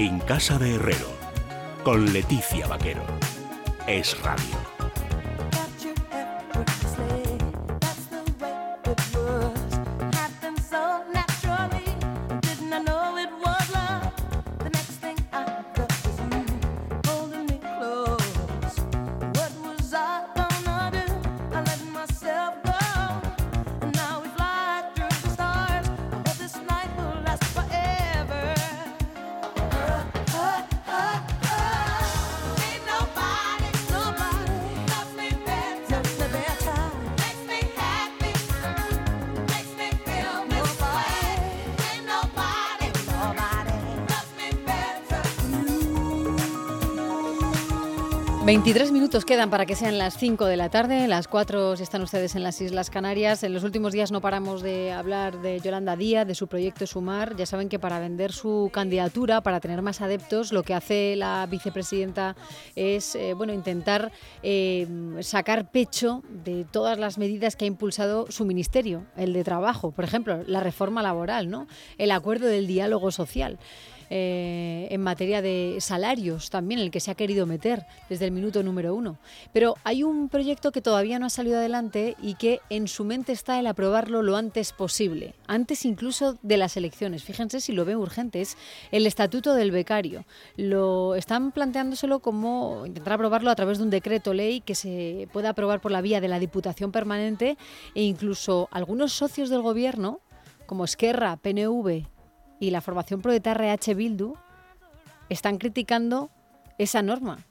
En Casa de Herrero, con Leticia Vaquero. Es Radio. Veintitrés minutos quedan para que sean las 5 de la tarde, las 4 si están ustedes en las Islas Canarias. En los últimos días no paramos de hablar de Yolanda Díaz, de su proyecto Sumar. Ya saben que para vender su candidatura, para tener más adeptos, lo que hace la vicepresidenta es eh, bueno, intentar eh, sacar pecho de todas las medidas que ha impulsado su ministerio, el de trabajo, por ejemplo, la reforma laboral, ¿no? el acuerdo del diálogo social. Eh, en materia de salarios también, el que se ha querido meter desde el minuto número uno. Pero hay un proyecto que todavía no ha salido adelante y que en su mente está el aprobarlo lo antes posible, antes incluso de las elecciones. Fíjense si lo ve urgente, es el estatuto del becario. Lo están planteándoselo como intentar aprobarlo a través de un decreto ley que se pueda aprobar por la vía de la Diputación Permanente e incluso algunos socios del gobierno como Esquerra, PNV y la formación proletaria H. Bildu están criticando esa norma.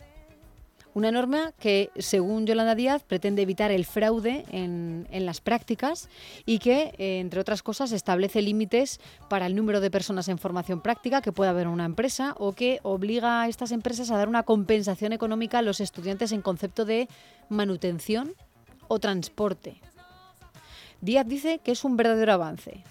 Una norma que, según Yolanda Díaz, pretende evitar el fraude en, en, las prácticas y que, eh, entre otras cosas, establece límites para el número de personas en formación práctica que pueda haber en una empresa o que obliga a estas empresas a dar una compensación económica a los estudiantes en concepto de manutención o transporte. Díaz dice que es un verdadero avance,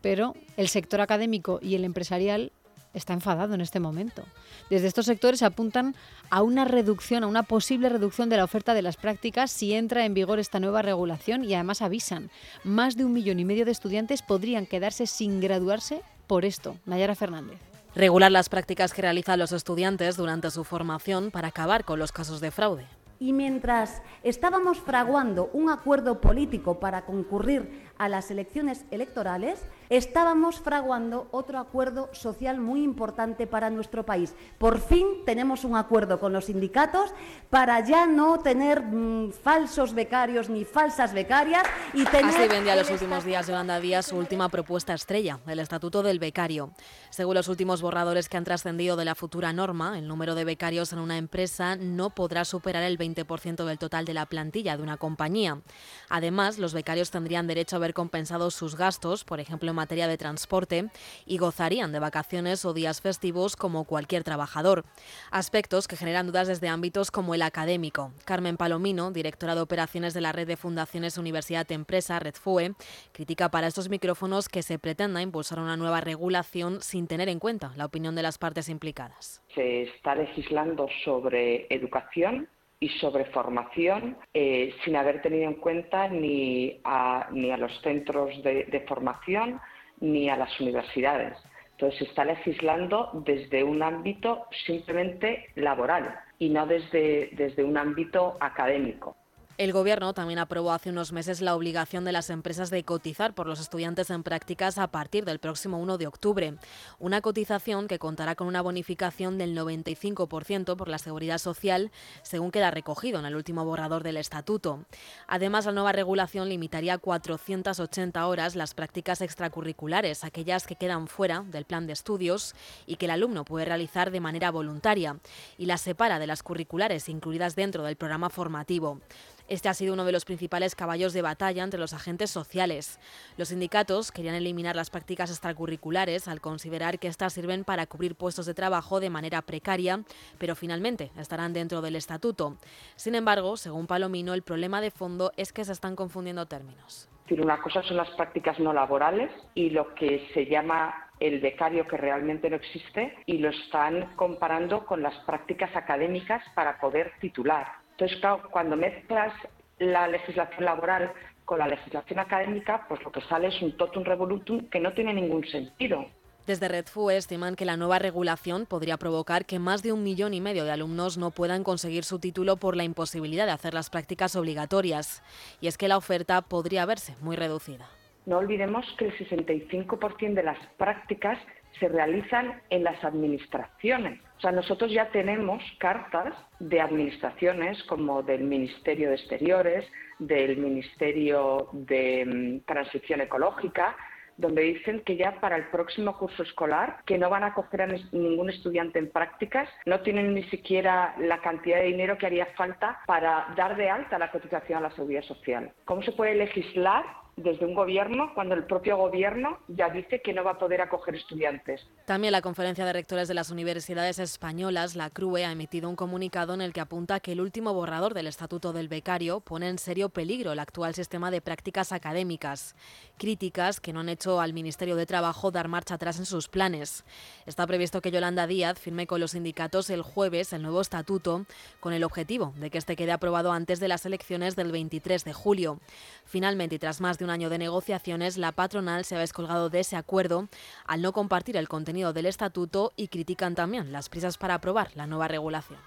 pero el sector académico y el empresarial está enfadado en este momento. Desde estos sectores apuntan a una reducción, a una posible reducción de la oferta de las prácticas si entra en vigor esta nueva regulación y además avisan, más de un millón y medio de estudiantes podrían quedarse sin graduarse por esto. Nayara Fernández. Regular las prácticas que realizan los estudiantes durante su formación para acabar con los casos de fraude. Y mientras estábamos fraguando un acuerdo político para concurrir a las elecciones electorales, estábamos fraguando otro acuerdo social muy importante para nuestro país. Por fin tenemos un acuerdo con los sindicatos para ya no tener mmm, falsos becarios ni falsas becarias y tener... Así vendía los últimos días Yolanda Díaz su última propuesta estrella, el Estatuto del Becario. Según los últimos borradores que han trascendido de la futura norma, el número de becarios en una empresa no podrá superar el 20% del total de la plantilla de una compañía. Además, los becarios tendrían derecho a ver compensados sus gastos, por ejemplo, en materia de transporte, y gozarían de vacaciones o días festivos como cualquier trabajador. Aspectos que generan dudas desde ámbitos como el académico. Carmen Palomino, directora de operaciones de la red de fundaciones Universidad Empresa, RedFue, critica para estos micrófonos que se pretenda impulsar una nueva regulación sin tener en cuenta la opinión de las partes implicadas. Se está legislando sobre educación y sobre formación eh, sin haber tenido en cuenta ni a, ni a los centros de, formación ni a las universidades. Entonces se está legislando desde un ámbito simplemente laboral y no desde, desde un ámbito académico. El Gobierno también aprobó hace unos meses la obligación de las empresas de cotizar por los estudiantes en prácticas a partir del próximo 1 de octubre. Una cotización que contará con una bonificación del 95% por la seguridad social, según queda recogido en el último borrador del Estatuto. Además, la nueva regulación limitaría a 480 horas las prácticas extracurriculares, aquellas que quedan fuera del plan de estudios y que el alumno puede realizar de manera voluntaria, y las separa de las curriculares incluidas dentro del programa formativo. Este ha sido uno de los principales caballos de batalla entre los agentes sociales. Los sindicatos querían eliminar las prácticas extracurriculares al considerar que estas sirven para cubrir puestos de trabajo de manera precaria, pero finalmente estarán dentro del estatuto. Sin embargo, según Palomino, el problema de fondo es que se están confundiendo términos. Una cosa son las prácticas no laborales y lo que se llama el becario que realmente no existe y lo están comparando con las prácticas académicas para poder titular. Entonces, cuando mezclas la legislación laboral con la legislación académica, pues lo que sale es un totum revolutum que no tiene ningún sentido. Desde Redfu estiman que la nueva regulación podría provocar que más de un millón y medio de alumnos no puedan conseguir su título por la imposibilidad de hacer las prácticas obligatorias. Y es que la oferta podría verse muy reducida. No olvidemos que el 65% de las prácticas se realizan en las administraciones. O sea, nosotros ya tenemos cartas de administraciones como del Ministerio de Exteriores, del Ministerio de mm, Transición Ecológica, donde dicen que ya para el próximo curso escolar, que no van a coger a ningún estudiante en prácticas, no tienen ni siquiera la cantidad de dinero que haría falta para dar de alta la cotización a la seguridad social. ¿Cómo se puede legislar desde un gobierno cuando el propio gobierno ya dice que no va a poder acoger estudiantes. También la Conferencia de Rectores de las Universidades Españolas, la CRUE, ha emitido un comunicado en el que apunta que el último borrador del Estatuto del Becario pone en serio peligro el actual sistema de prácticas académicas. Críticas que no han hecho al Ministerio de Trabajo dar marcha atrás en sus planes. Está previsto que Yolanda Díaz firme con los sindicatos el jueves el nuevo estatuto con el objetivo de que este quede aprobado antes de las elecciones del 23 de julio. Finalmente, y tras más de un año de negociaciones, la patronal se ha descolgado de ese acuerdo al no compartir el contenido del estatuto y critican también las prisas para aprobar la nueva regulación.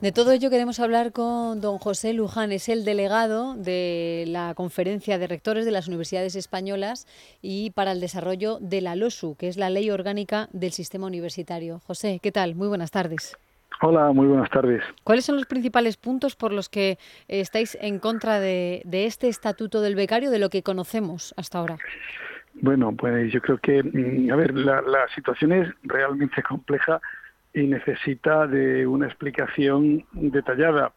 De todo ello queremos hablar con don José Luján, es el delegado de la Conferencia de Rectores de las Universidades Españolas y para el desarrollo de la LOSU, que es la Ley Orgánica del Sistema Universitario. José, ¿qué tal? Muy buenas tardes. Hola, muy buenas tardes. ¿Cuáles son los principales puntos por los que estáis en contra de, este estatuto del becario, de lo que conocemos hasta ahora? Bueno, pues yo creo que, mm, a ver, la, situación es realmente compleja y necesita de una explicación detallada.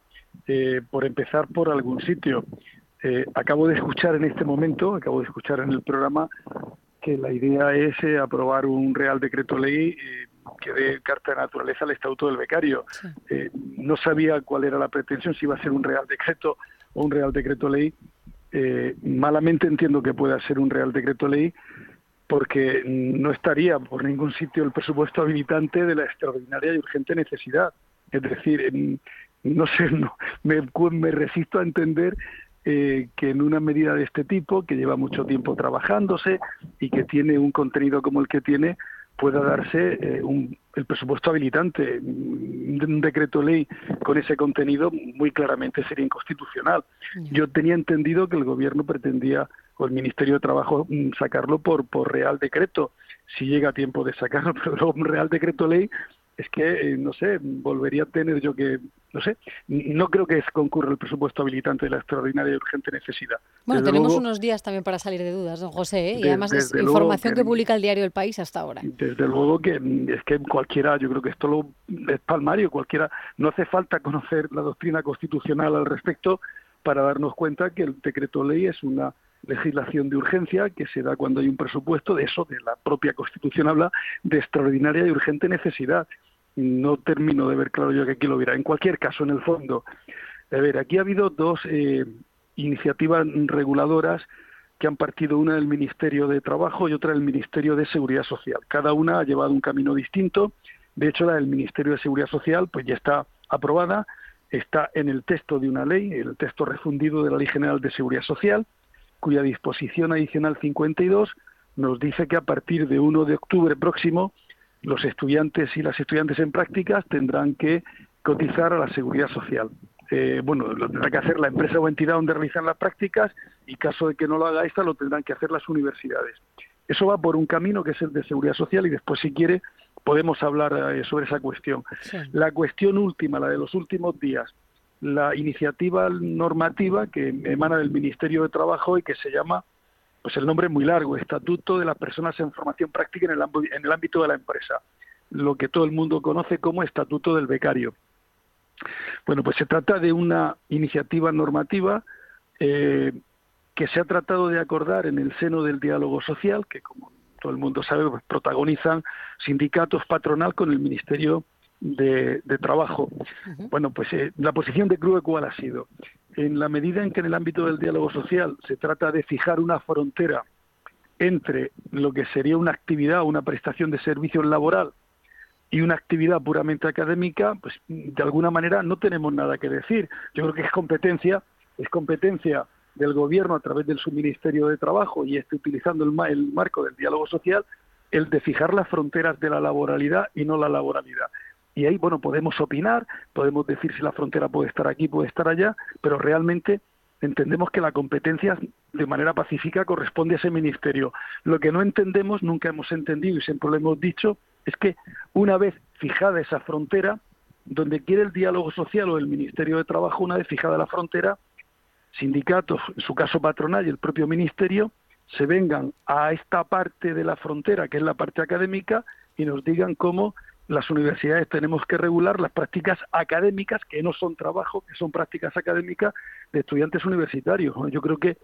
Eh, por empezar por algún sitio. Eh, acabo de escuchar en este momento, acabo de escuchar en el programa que la idea es eh, aprobar un Real Decreto Ley que dé carta de naturaleza al Estatuto del Becario. Eh, no sabía cuál era la pretensión, si iba a ser un Real Decreto o un Real Decreto Ley. Eh, malamente entiendo que pueda ser un Real Decreto Ley porque no estaría por ningún sitio el presupuesto habilitante de la extraordinaria y urgente necesidad. Es decir, no sé, no, me, me resisto a entender eh, que en una medida de este tipo, que lleva mucho tiempo trabajándose y que tiene un contenido como el que tiene, pueda darse eh, un, el presupuesto habilitante. Un decreto ley con ese contenido muy claramente sería inconstitucional. Yo tenía entendido que el gobierno pretendía, o el Ministerio de Trabajo, mm, sacarlo por, por real decreto, si llega a tiempo de sacarlo, pero un real decreto ley es que, eh, no sé, volvería a tener yo que, no sé, no creo que concurra el presupuesto habilitante de la extraordinaria y urgente necesidad. Bueno, tenemos unos días también para salir de dudas, don José, ¿eh? y además es información que, publica el diario El País hasta ahora. Desde luego que es que cualquiera, yo creo que esto lo, es palmario, cualquiera, no hace falta conocer la doctrina constitucional al respecto para darnos cuenta que el decreto ley es una legislación de urgencia que se da cuando hay un presupuesto, de eso, de la propia Constitución habla de extraordinaria y urgente necesidad. No termino de ver claro yo que aquí lo hubiera. En cualquier caso, en el fondo, a ver, aquí ha habido dos eh, iniciativas reguladoras que han partido una del Ministerio de Trabajo y otra del Ministerio de Seguridad Social. Cada una ha llevado un camino distinto. De hecho, la del Ministerio de Seguridad Social pues ya está aprobada, está en el texto de una ley, el texto refundido de la Ley General de Seguridad Social, cuya disposición adicional 52 nos dice que a partir de 1 de octubre próximo los estudiantes y las estudiantes en prácticas tendrán que cotizar a la seguridad social. Eh, bueno, lo tendrá que hacer la empresa o entidad donde realizan las prácticas y caso de que no lo haga esta, lo tendrán que hacer las universidades. Eso va por un camino que es el de seguridad social y después, si quiere, podemos hablar eh, sobre esa cuestión. La cuestión última, la de los últimos días, la iniciativa normativa que emana del Ministerio de Trabajo y que se llama, pues el nombre es muy largo, Estatuto de las Personas en Formación Práctica en el, en el ámbito de la empresa, lo que todo el mundo conoce como Estatuto del Becario. Bueno, pues se trata de una iniciativa normativa eh, que se ha tratado de acordar en el seno del diálogo social, que como todo el mundo sabe, pues protagonizan sindicatos patronal con el Ministerio de, Trabajo. Bueno, pues eh, la posición de CRUE cuál ha sido. En la medida en que en el ámbito del diálogo social se trata de fijar una frontera entre lo que sería una actividad una prestación de servicios laboral y una actividad puramente académica, pues de alguna manera no tenemos nada que decir. Yo creo que es competencia, es competencia del gobierno a través del subministerio de trabajo y este utilizando el, el marco del diálogo social el de fijar las fronteras de la laboralidad y no la laboralidad. Y ahí, bueno, podemos opinar, podemos decir si la frontera puede estar aquí, puede estar allá, pero realmente entendemos que la competencia de manera pacífica corresponde a ese ministerio. Lo que no entendemos, nunca hemos entendido y siempre lo hemos dicho, es que una vez fijada esa frontera, donde quiere el diálogo social o el Ministerio de Trabajo, una vez fijada la frontera, sindicatos, en su caso patronal y el propio Ministerio, se vengan a esta parte de la frontera, que es la parte académica, y nos digan cómo las universidades tenemos que regular las prácticas académicas, que no son trabajo, que son prácticas académicas de estudiantes universitarios. Yo creo que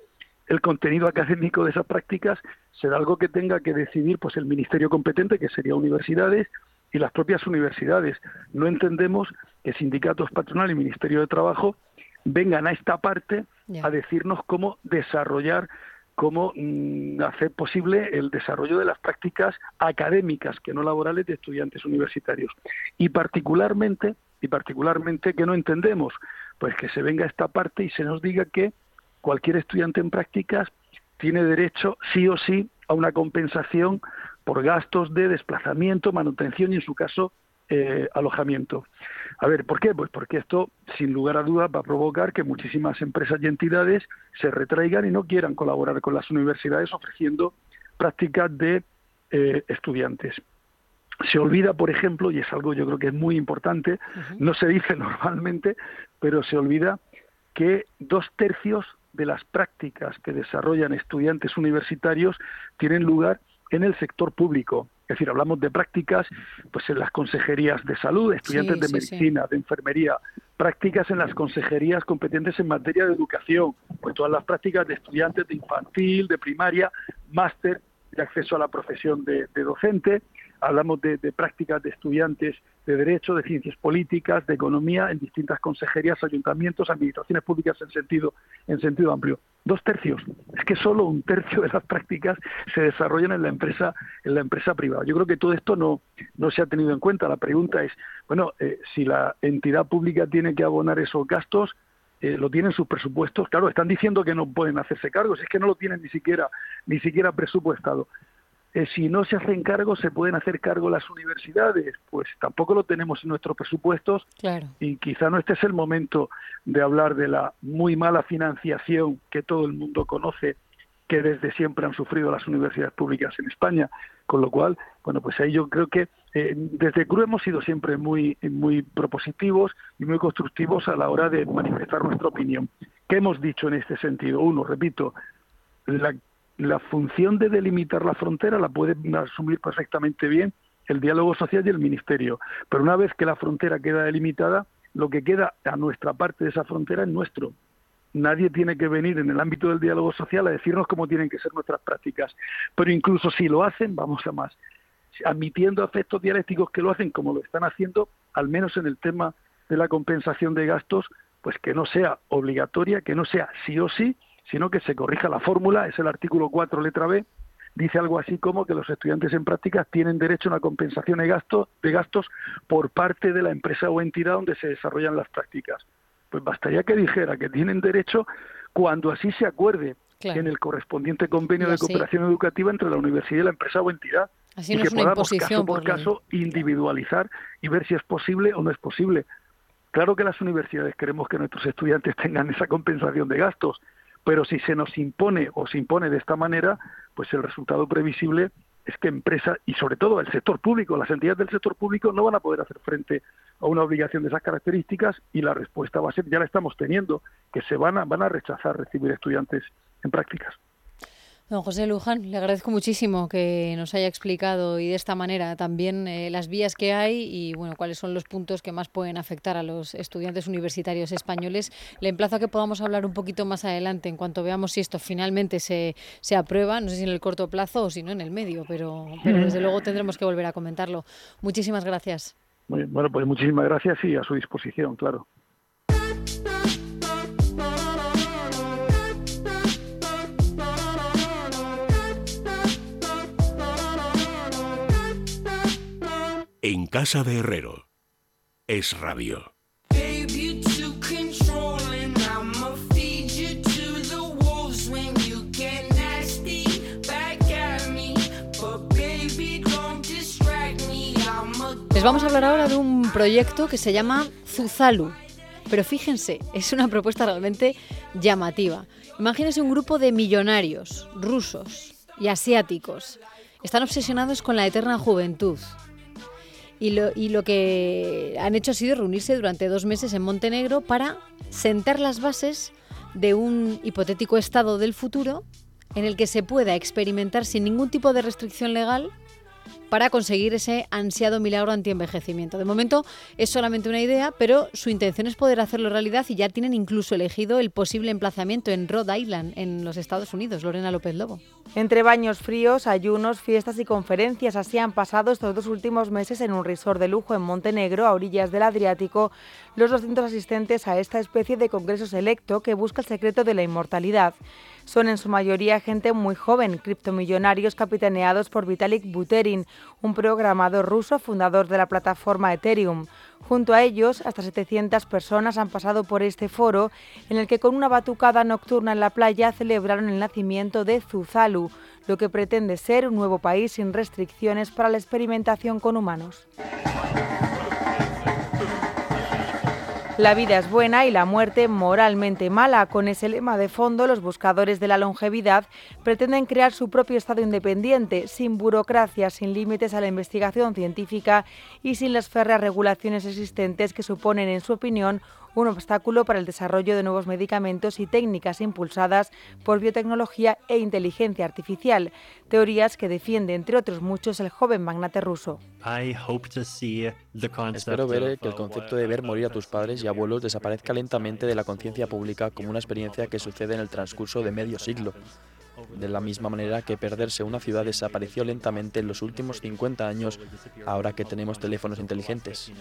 el contenido académico de esas prácticas será algo que tenga que decidir pues el ministerio competente, que sería universidades, y las propias universidades. No entendemos que sindicatos patronales y Ministerio de Trabajo vengan a esta parte a decirnos cómo desarrollar cómo mm, hacer posible el desarrollo de las prácticas académicas, que no laborales, de estudiantes universitarios. Y particularmente, y particularmente que no entendemos, pues que se venga esta parte y se nos diga que cualquier estudiante en prácticas tiene derecho sí o sí a una compensación por gastos de desplazamiento, manutención y en su caso eh, alojamiento. A ver, ¿por qué? Pues porque esto, sin lugar a dudas, va a provocar que muchísimas empresas y entidades se retraigan y no quieran colaborar con las universidades ofreciendo prácticas de eh, estudiantes. Se olvida, por ejemplo, y es algo yo creo que es muy importante, no se dice normalmente, pero se olvida que dos tercios de las prácticas que desarrollan estudiantes universitarios tienen lugar en el sector público. Es decir, hablamos de prácticas pues en las consejerías de salud, estudiantes de medicina, de enfermería, prácticas en las consejerías competentes en materia de educación, pues todas las prácticas de estudiantes de infantil, de primaria, máster de acceso a la profesión de docente, hablamos de, prácticas de estudiantes de Derecho, de Ciencias Políticas, de Economía en distintas consejerías, ayuntamientos, administraciones públicas en sentido, en sentido amplio. Dos tercios. Es que solo un tercio de las prácticas se desarrollan en la empresa, en la empresa privada. Yo creo que todo esto no, no se ha tenido en cuenta. La pregunta es, bueno, eh, si la entidad pública tiene que abonar esos gastos, eh, lo tienen sus presupuestos. Claro, están diciendo que no pueden hacerse cargos, es que no lo tienen ni siquiera, ni siquiera presupuestado. Eh, si no se hacen cargo, se pueden hacer cargo las universidades. Pues tampoco lo tenemos en nuestros presupuestos y quizá no este es el momento de hablar de la muy mala financiación que todo el mundo conoce que desde siempre han sufrido las universidades públicas en España, con lo cual, bueno, pues ahí yo creo que eh, desde CRU hemos sido siempre muy, muy propositivos y muy constructivos a la hora de manifestar nuestra opinión. ¿Qué hemos dicho en este sentido? Uno, repito, la la función de delimitar la frontera la puede asumir perfectamente bien el diálogo social y el ministerio. Pero una vez que la frontera queda delimitada, lo que queda a nuestra parte de esa frontera es nuestro. Nadie tiene que venir en el ámbito del diálogo social a decirnos cómo tienen que ser nuestras prácticas. Pero incluso si lo hacen, vamos a más. Admitiendo efectos dialécticos que lo hacen como lo están haciendo, al menos en el tema de la compensación de gastos, pues que no sea obligatoria, que no sea sí o sí, sino que se corrija la fórmula, es el artículo 4, letra B, dice algo así como que los estudiantes en prácticas tienen derecho a una compensación de, gasto, de gastos por parte de la empresa o entidad donde se desarrollan las prácticas. Pues bastaría que dijera que tienen derecho cuando así se acuerde en el correspondiente convenio de cooperación educativa entre la universidad y la empresa o entidad. Así y no que es una podamos caso por caso individualizar y ver si es posible o no es posible. Claro que las universidades queremos que nuestros estudiantes tengan esa compensación de gastos, pero si se nos impone o se impone de esta manera, pues el resultado previsible es que empresas y sobre todo el sector público, las entidades del sector público no van a poder hacer frente a una obligación de esas características y la respuesta va a ser, ya la estamos teniendo, que se van a, van a rechazar recibir estudiantes en prácticas. Don José Luján, le agradezco muchísimo que nos haya explicado y de esta manera también eh, las vías que hay y bueno cuáles son los puntos que más pueden afectar a los estudiantes universitarios españoles. Le emplazo a que podamos hablar un poquito más adelante en cuanto veamos si esto finalmente se, se aprueba, no sé si en el corto plazo o si no en el medio, pero, pero desde luego tendremos que volver a comentarlo. Muchísimas gracias. bueno, pues muchísimas gracias y a su disposición, claro. Casa de Herrero. Es rabio. Les vamos a hablar ahora de un proyecto que se llama Zuzalu. Pero fíjense, es una propuesta realmente llamativa. Imagínense un grupo de millonarios rusos y asiáticos. Están obsesionados con la eterna juventud, y lo, que han hecho ha sido reunirse durante dos meses en Montenegro para sentar las bases de un hipotético estado del futuro en el que se pueda experimentar sin ningún tipo de restricción legal para conseguir ese ansiado milagro antienvejecimiento. De momento es solamente una idea, pero su intención es poder hacerlo realidad y ya tienen incluso elegido el posible emplazamiento en Rhode Island, en los Estados Unidos. Lorena López Lobo. Entre baños fríos, ayunos, fiestas y conferencias, así han pasado estos dos últimos meses en un resort de lujo en Montenegro, a orillas del Adriático, los 200 asistentes a esta especie de congreso selecto que busca el secreto de la inmortalidad. Son en su mayoría gente muy joven, criptomillonarios capitaneados por Vitalik Buterin, un programador ruso fundador de la plataforma Ethereum. Junto a ellos, hasta 700 personas han pasado por este foro, en el que con una batucada nocturna en la playa celebraron el nacimiento de Zuzalu, lo que pretende ser un nuevo país sin restricciones para la experimentación con humanos. La vida es buena y la muerte moralmente mala. Con ese lema de fondo, los buscadores de la longevidad pretenden crear su propio Estado independiente, sin burocracia, sin límites a la investigación científica y sin las férreas regulaciones existentes que suponen, en su opinión, un obstáculo para el desarrollo de nuevos medicamentos y técnicas impulsadas por biotecnología e inteligencia artificial, teorías que defiende, entre otros muchos, el joven magnate ruso. Espero ver que el concepto de ver morir a tus padres y abuelos desaparezca lentamente de la conciencia pública como una experiencia que sucede en el transcurso de medio siglo. De la misma manera que perderse una ciudad desapareció lentamente en los últimos 50 años, ahora que tenemos teléfonos inteligentes.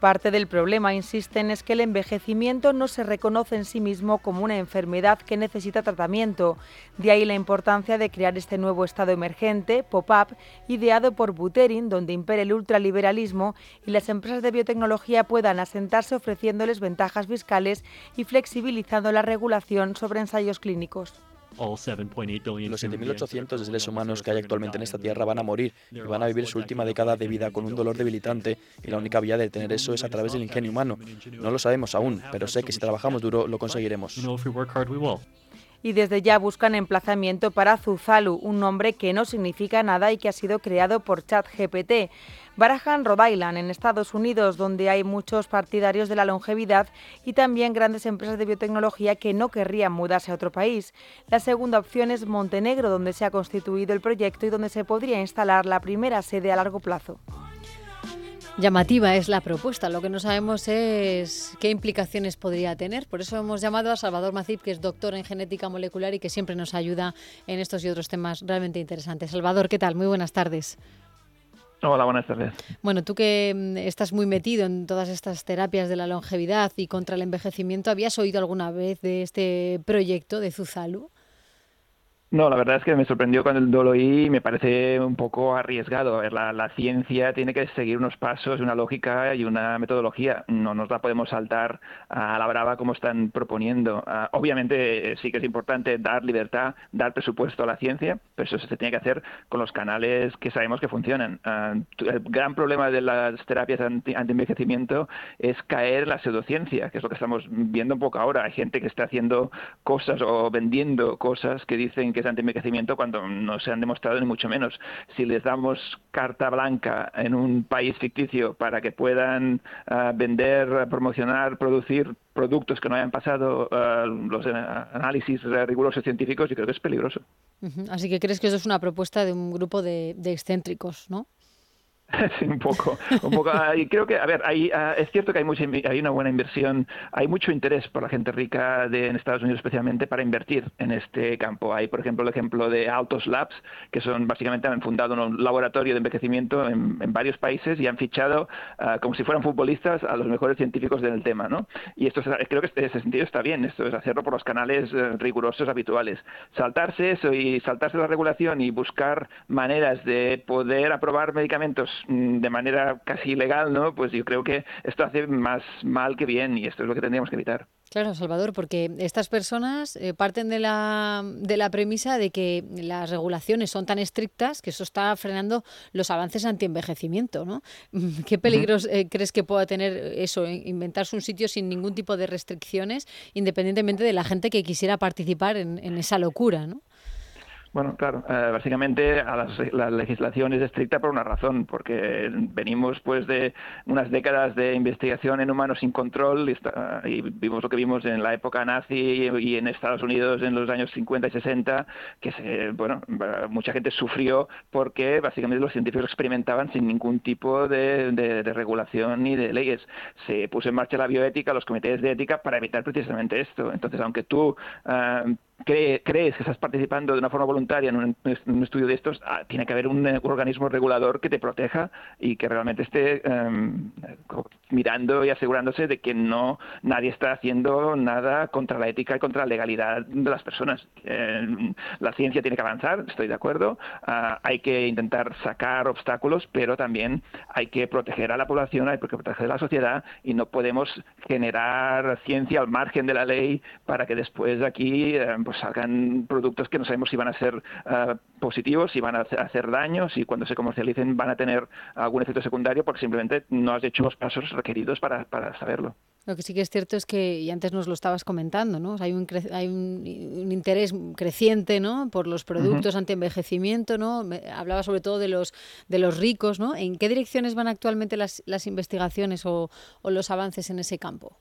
Parte del problema, insisten, es que el envejecimiento no se reconoce en sí mismo como una enfermedad que necesita tratamiento. De ahí la importancia de crear este nuevo estado emergente, pop-up, ideado por Buterin, donde impere el ultraliberalismo y las empresas de biotecnología puedan asentarse ofreciéndoles ventajas fiscales y flexibilizando la regulación sobre ensayos clínicos. Los 7.800 seres humanos que hay actualmente en esta tierra van a morir y van a vivir su última década de vida con un dolor debilitante y la única vía de detener eso es a través del ingenio humano. No lo sabemos aún, pero sé que si trabajamos duro lo conseguiremos. y desde ya buscan emplazamiento para Zuzalu, un nombre que no significa nada y que ha sido creado por ChatGPT. Barajan Rhode en Estados Unidos, donde hay muchos partidarios de la longevidad y también grandes empresas de biotecnología que no querrían mudarse a otro país. La segunda opción es Montenegro, donde se ha constituido el proyecto y donde se podría instalar la primera sede a largo plazo. Llamativa es la propuesta. Lo que no sabemos es qué implicaciones podría tener. Por eso hemos llamado a Salvador Macip, que es doctor en genética molecular y que siempre nos ayuda en estos y otros temas realmente interesantes. Salvador, ¿qué tal? Muy buenas tardes. Hola, buenas tardes. Bueno, tú que mm, estás muy metido en todas estas terapias de la longevidad y contra el envejecimiento, ¿habías oído alguna vez de este proyecto de Zuzalu? No, la verdad es que me sorprendió cuando lo oí me parece un poco arriesgado. La, ciencia tiene que seguir unos pasos, una lógica y una metodología. No nos la podemos saltar a la brava como están proponiendo. Ah, obviamente eh, sí que es importante dar libertad, dar presupuesto a la ciencia, pero eso se tiene que hacer con los canales que sabemos que funcionan. Ah, el gran problema de las terapias anti-envejecimiento es caer en la pseudociencia, que es lo que estamos viendo un poco ahora. Hay gente que está haciendo cosas o vendiendo cosas que dicen que anti-envejecimiento cuando no se han demostrado ni mucho menos. Si les damos carta blanca en un país ficticio para que puedan ah, vender, promocionar, producir productos que no hayan pasado ah, los análisis rigurosos científicos, yo creo que es peligroso. Así que crees que eso es una propuesta de un grupo de, de excéntricos, ¿no? Sí, un poco, un poco. Ah, y creo que, a ver, hay, ah, es cierto que hay mucha, hay una buena inversión, hay mucho interés por la gente rica de, en Estados Unidos especialmente para invertir en este campo. Hay, por ejemplo, el ejemplo de Autos Labs, que son básicamente han fundado un laboratorio de envejecimiento en, varios países y han fichado ah, como si fueran futbolistas a los mejores científicos del tema, ¿no? Y esto creo que en ese sentido está bien. Esto es hacerlo por los canales eh, rigurosos habituales. Saltarse eso y saltarse la regulación y buscar maneras de poder aprobar medicamentos de manera casi ilegal, ¿no? Pues yo creo que esto hace más mal que bien y esto es lo que tendríamos que evitar. Claro, Salvador, porque estas personas eh, parten de la, de la premisa de que las regulaciones son tan estrictas que eso está frenando los avances anti-envejecimiento, ¿no? ¿Qué peligros eh, crees que pueda tener eso, inventarse un sitio sin ningún tipo de restricciones, independientemente de la gente que quisiera participar en, en esa locura, ¿no? Bueno, claro, eh, básicamente a la legislación es estricta por una razón, porque venimos pues de unas décadas de investigación en humanos sin control y, vimos lo que vimos en la época nazi y, en Estados Unidos en los años 50 y 60, que se, bueno, mucha gente sufrió porque básicamente los científicos experimentaban sin ningún tipo de, regulación ni de leyes. Se puso en marcha la bioética, los comités de ética para evitar precisamente esto. Entonces, aunque tú eh, crees que estás participando de una forma voluntaria en un, estudio de estos, ah, tiene que haber un, eh, organismo regulador que te proteja y que realmente esté em, mirando y asegurándose de que no nadie está haciendo nada contra la ética y contra la legalidad de las personas. Em, la ciencia tiene que avanzar, estoy de acuerdo. Ah, hay que intentar sacar obstáculos, pero también hay que proteger a la población, hay que proteger a la sociedad y no podemos generar ciencia al margen de la ley para que después aquí em, pues salgan productos que no sabemos si van a ser eh, positivos, si van a hacer daño, si cuando se comercialicen van a tener algún efecto secundario, porque simplemente no has hecho los pasos requeridos para, saberlo. Lo que sí que es cierto es que, y antes nos lo estabas comentando, ¿no? hay un, hay un, interés creciente ¿no? por los productos anti-envejecimiento, ¿no? hablaba sobre todo de los, de los ricos, ¿no? ¿En qué direcciones van actualmente las, las investigaciones o los avances en ese campo?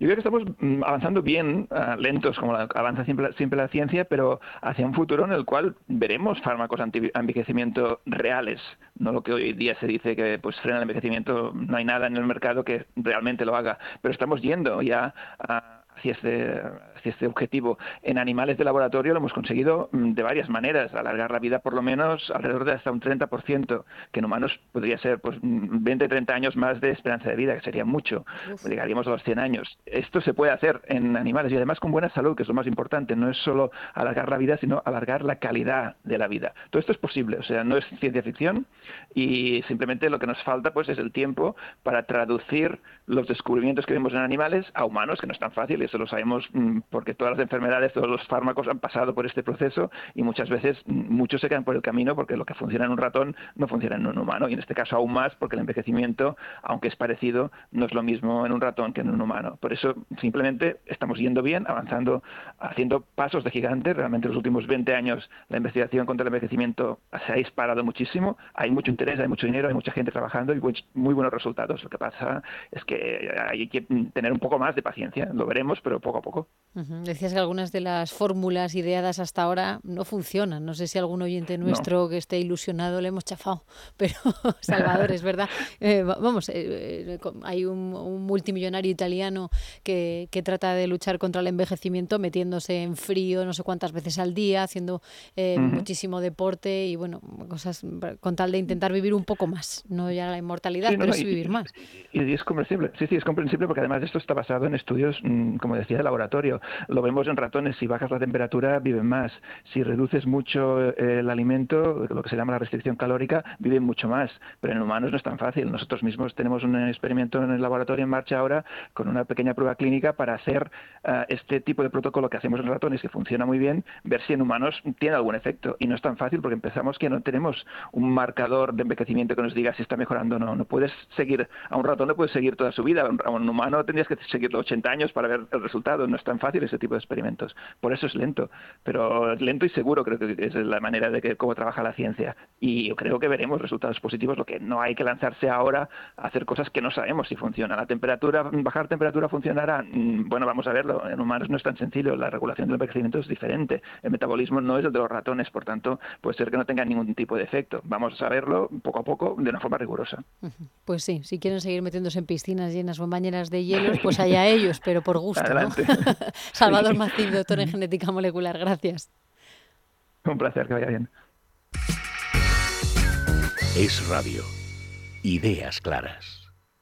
Yo creo que estamos mm, avanzando bien, ah, lentos como avanza siempre, la ciencia, pero hacia un futuro en el cual veremos fármacos anti-envejecimiento reales, no lo que hoy día se dice que pues frena el envejecimiento, no hay nada en el mercado que realmente lo haga, pero estamos yendo ya a hacia este, este objetivo. En animales de laboratorio lo hemos conseguido mm, de varias maneras, alargar la vida por lo menos alrededor de hasta un 30%, que en humanos podría ser pues 20, mm, 30 años más de esperanza de vida, que sería mucho, llegaríamos a los 100 años. Esto se puede hacer en animales y además con buena salud, que es lo más importante, no es solo alargar la vida, sino alargar la calidad de la vida. Todo esto es posible, o sea, no es ciencia ficción y simplemente lo que nos falta pues es el tiempo para traducir los descubrimientos que vemos en animales a humanos, que no es tan fácil eso lo sabemos mm, porque todas las enfermedades, todos los fármacos han pasado por este proceso y muchas veces muchos se quedan por el camino porque lo que funciona en un ratón no funciona en un humano y en este caso aún más porque el envejecimiento, aunque es parecido, no es lo mismo en un ratón que en un humano. Por eso simplemente estamos yendo bien, avanzando, haciendo pasos de gigante. Realmente en los últimos 20 años la investigación contra el envejecimiento se ha disparado muchísimo. Hay mucho interés, hay mucho dinero, hay mucha gente trabajando y muy buenos resultados. Lo que pasa es que hay que tener un poco más de paciencia. Lo veremos pero poco a poco. Decías que algunas de las fórmulas ideadas hasta ahora no funcionan. No sé si algún oyente nuestro que esté ilusionado le hemos chafado, pero Salvador, es verdad. Eh, vamos, eh, eh, hay un, multimillonario italiano que, trata de luchar contra el envejecimiento metiéndose en frío no sé cuántas veces al día, haciendo muchísimo deporte y bueno, cosas con tal de intentar vivir un poco más. No ya la inmortalidad, pero sí vivir más. Y, es comprensible, sí, sí, es comprensible porque además esto está basado en estudios mm, como decía, de laboratorio. Lo vemos en ratones, si bajas la temperatura viven más. Si reduces mucho eh, el alimento, lo que se llama la restricción calórica, viven mucho más. Pero en humanos no es tan fácil. Nosotros mismos tenemos un experimento en el laboratorio en marcha ahora con una pequeña prueba clínica para hacer eh, este tipo de protocolo que hacemos en ratones, que funciona muy bien, ver si en humanos tiene algún efecto. Y no es tan fácil porque empezamos que no tenemos un marcador de envejecimiento que nos diga si está mejorando o no. No puedes seguir, a un ratón no puedes seguir toda su vida. A un humano tendrías que seguirlo 80 años para ver el resultado. No es tan fácil ese tipo de experimentos. Por eso es lento, pero lento y seguro creo que es la manera de que cómo trabaja la ciencia. Y yo creo que veremos resultados positivos. Lo que no hay que lanzarse ahora a hacer cosas que no sabemos si funcionan. La temperatura, bajar temperatura funcionará. Mm, bueno, vamos a verlo. En humanos no es tan sencillo. La regulación del envejecimiento es diferente. El metabolismo no es el de los ratones, por tanto, puede ser que no tenga ningún tipo de efecto. Vamos a verlo poco a poco de una forma rigurosa. Pues sí, si quieren seguir metiéndose en piscinas llenas o en bañeras de hielos, pues allá ellos, pero por gusto. Salvador Macín, doctor en genética molecular, gracias. Un placer, que vaya bien. Es radio. Ideas claras.